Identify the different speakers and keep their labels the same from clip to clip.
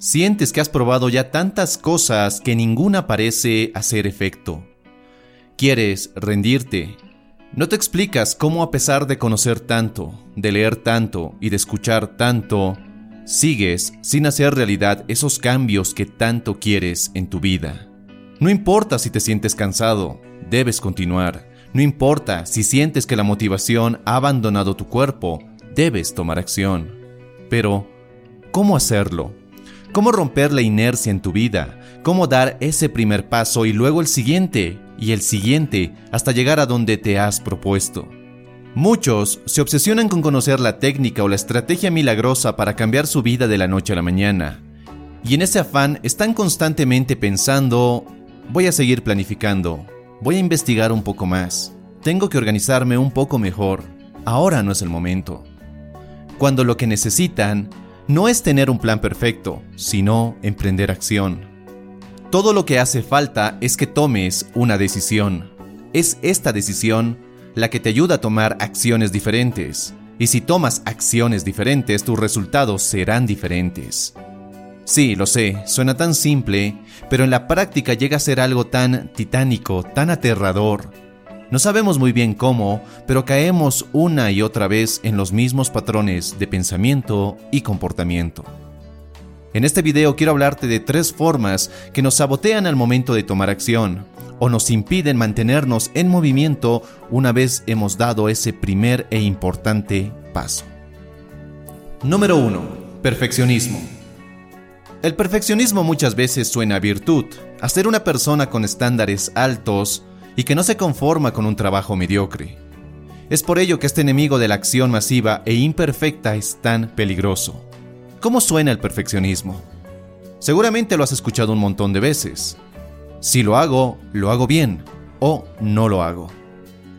Speaker 1: Sientes que has probado ya tantas cosas que ninguna parece hacer efecto. Quieres rendirte. No te explicas cómo a pesar de conocer tanto, de leer tanto y de escuchar tanto, sigues sin hacer realidad esos cambios que tanto quieres en tu vida. No importa si te sientes cansado, debes continuar. No importa si sientes que la motivación ha abandonado tu cuerpo, debes tomar acción. Pero, ¿cómo hacerlo? Cómo romper la inercia en tu vida, cómo dar ese primer paso y luego el siguiente y el siguiente hasta llegar a donde te has propuesto. Muchos se obsesionan con conocer la técnica o la estrategia milagrosa para cambiar su vida de la noche a la mañana. Y en ese afán están constantemente pensando, voy a seguir planificando, voy a investigar un poco más, tengo que organizarme un poco mejor, ahora no es el momento. Cuando lo que necesitan no es tener un plan perfecto, sino emprender acción. Todo lo que hace falta es que tomes una decisión. Es esta decisión la que te ayuda a tomar acciones diferentes. Y si tomas acciones diferentes, tus resultados serán diferentes. Sí, lo sé, suena tan simple, pero en la práctica llega a ser algo tan titánico, tan aterrador, no sabemos muy bien cómo, pero caemos una y otra vez en los mismos patrones de pensamiento y comportamiento. En este video quiero hablarte de tres formas que nos sabotean al momento de tomar acción o nos impiden mantenernos en movimiento una vez hemos dado ese primer e importante paso. Número 1. Perfeccionismo. El perfeccionismo muchas veces suena a virtud, a ser una persona con estándares altos y que no se conforma con un trabajo mediocre. Es por ello que este enemigo de la acción masiva e imperfecta es tan peligroso. ¿Cómo suena el perfeccionismo? Seguramente lo has escuchado un montón de veces. Si lo hago, lo hago bien o no lo hago.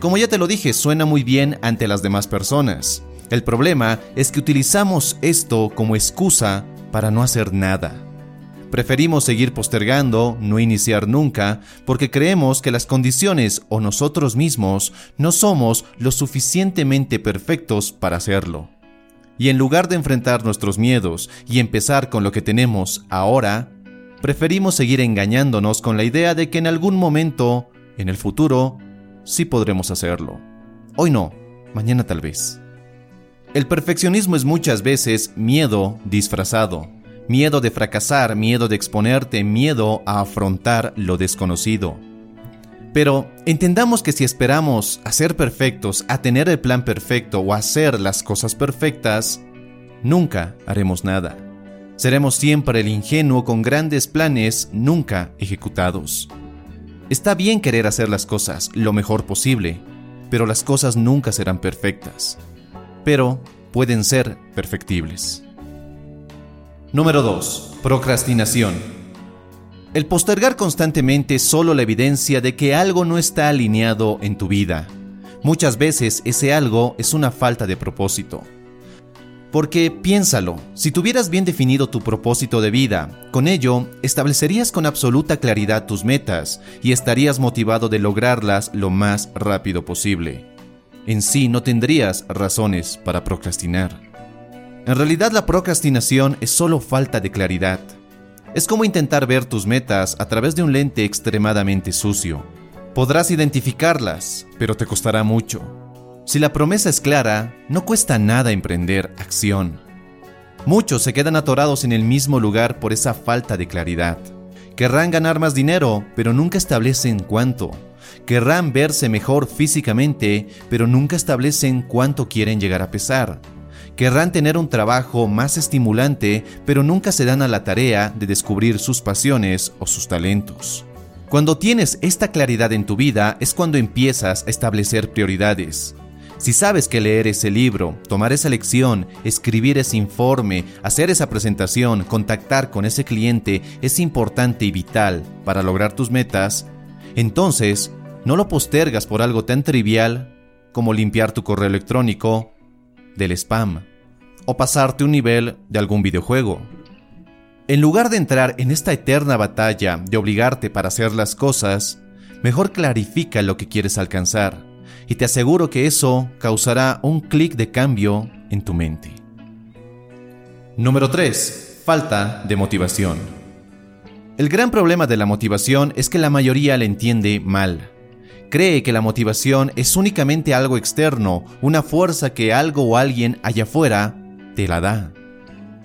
Speaker 1: Como ya te lo dije, suena muy bien ante las demás personas. El problema es que utilizamos esto como excusa para no hacer nada. Preferimos seguir postergando, no iniciar nunca, porque creemos que las condiciones o nosotros mismos no somos lo suficientemente perfectos para hacerlo. Y en lugar de enfrentar nuestros miedos y empezar con lo que tenemos ahora, preferimos seguir engañándonos con la idea de que en algún momento, en el futuro, sí podremos hacerlo. Hoy no, mañana tal vez. El perfeccionismo es muchas veces miedo disfrazado miedo de fracasar, miedo de exponerte, miedo a afrontar lo desconocido. Pero entendamos que si esperamos a ser perfectos, a tener el plan perfecto o a hacer las cosas perfectas, nunca haremos nada. Seremos siempre el ingenuo con grandes planes nunca ejecutados. Está bien querer hacer las cosas lo mejor posible, pero las cosas nunca serán perfectas. Pero pueden ser perfectibles. Número 2. Procrastinación. El postergar constantemente es solo la evidencia de que algo no está alineado en tu vida. Muchas veces ese algo es una falta de propósito. Porque piénsalo, si tuvieras bien definido tu propósito de vida, con ello establecerías con absoluta claridad tus metas y estarías motivado de lograrlas lo más rápido posible. En sí no tendrías razones para procrastinar. En realidad la procrastinación es solo falta de claridad. Es como intentar ver tus metas a través de un lente extremadamente sucio. Podrás identificarlas, pero te costará mucho. Si la promesa es clara, no cuesta nada emprender acción. Muchos se quedan atorados en el mismo lugar por esa falta de claridad. Querrán ganar más dinero, pero nunca establecen cuánto. Querrán verse mejor físicamente, pero nunca establecen cuánto quieren llegar a pesar. Querrán tener un trabajo más estimulante, pero nunca se dan a la tarea de descubrir sus pasiones o sus talentos. Cuando tienes esta claridad en tu vida es cuando empiezas a establecer prioridades. Si sabes que leer ese libro, tomar esa lección, escribir ese informe, hacer esa presentación, contactar con ese cliente es importante y vital para lograr tus metas, entonces no lo postergas por algo tan trivial como limpiar tu correo electrónico del spam o pasarte un nivel de algún videojuego. En lugar de entrar en esta eterna batalla de obligarte para hacer las cosas, mejor clarifica lo que quieres alcanzar y te aseguro que eso causará un clic de cambio en tu mente. Número 3. Falta de motivación. El gran problema de la motivación es que la mayoría la entiende mal. Cree que la motivación es únicamente algo externo, una fuerza que algo o alguien allá afuera te la da.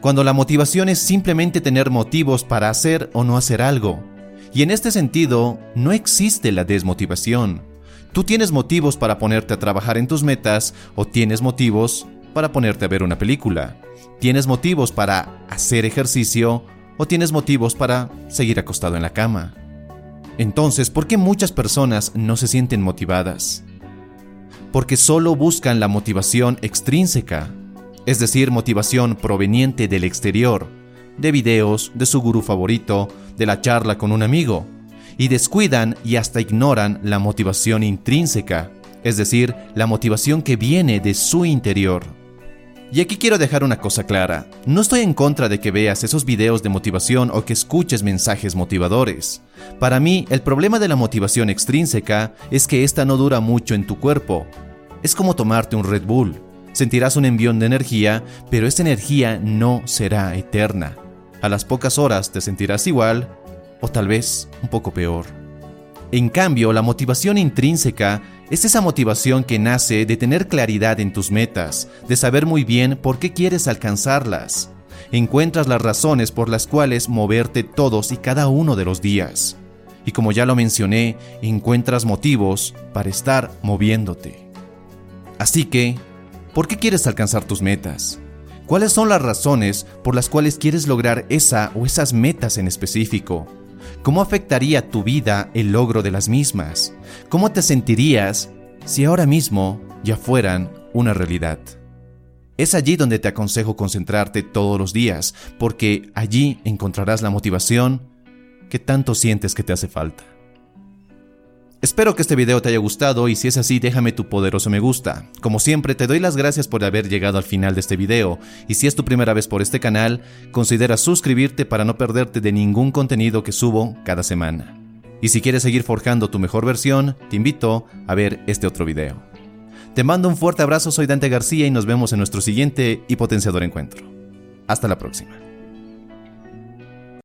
Speaker 1: Cuando la motivación es simplemente tener motivos para hacer o no hacer algo. Y en este sentido, no existe la desmotivación. Tú tienes motivos para ponerte a trabajar en tus metas o tienes motivos para ponerte a ver una película. Tienes motivos para hacer ejercicio o tienes motivos para seguir acostado en la cama. Entonces, ¿por qué muchas personas no se sienten motivadas? Porque solo buscan la motivación extrínseca, es decir, motivación proveniente del exterior, de videos, de su gurú favorito, de la charla con un amigo, y descuidan y hasta ignoran la motivación intrínseca, es decir, la motivación que viene de su interior. Y aquí quiero dejar una cosa clara, no estoy en contra de que veas esos videos de motivación o que escuches mensajes motivadores. Para mí, el problema de la motivación extrínseca es que esta no dura mucho en tu cuerpo. Es como tomarte un Red Bull. Sentirás un envión de energía, pero esa energía no será eterna. A las pocas horas te sentirás igual o tal vez un poco peor. En cambio, la motivación intrínseca es esa motivación que nace de tener claridad en tus metas, de saber muy bien por qué quieres alcanzarlas. Encuentras las razones por las cuales moverte todos y cada uno de los días. Y como ya lo mencioné, encuentras motivos para estar moviéndote. Así que, ¿por qué quieres alcanzar tus metas? ¿Cuáles son las razones por las cuales quieres lograr esa o esas metas en específico? ¿Cómo afectaría tu vida el logro de las mismas? ¿Cómo te sentirías si ahora mismo ya fueran una realidad? Es allí donde te aconsejo concentrarte todos los días, porque allí encontrarás la motivación que tanto sientes que te hace falta. Espero que este video te haya gustado y si es así déjame tu poderoso me gusta. Como siempre te doy las gracias por haber llegado al final de este video y si es tu primera vez por este canal, considera suscribirte para no perderte de ningún contenido que subo cada semana. Y si quieres seguir forjando tu mejor versión, te invito a ver este otro video. Te mando un fuerte abrazo, soy Dante García y nos vemos en nuestro siguiente y potenciador encuentro. Hasta la próxima.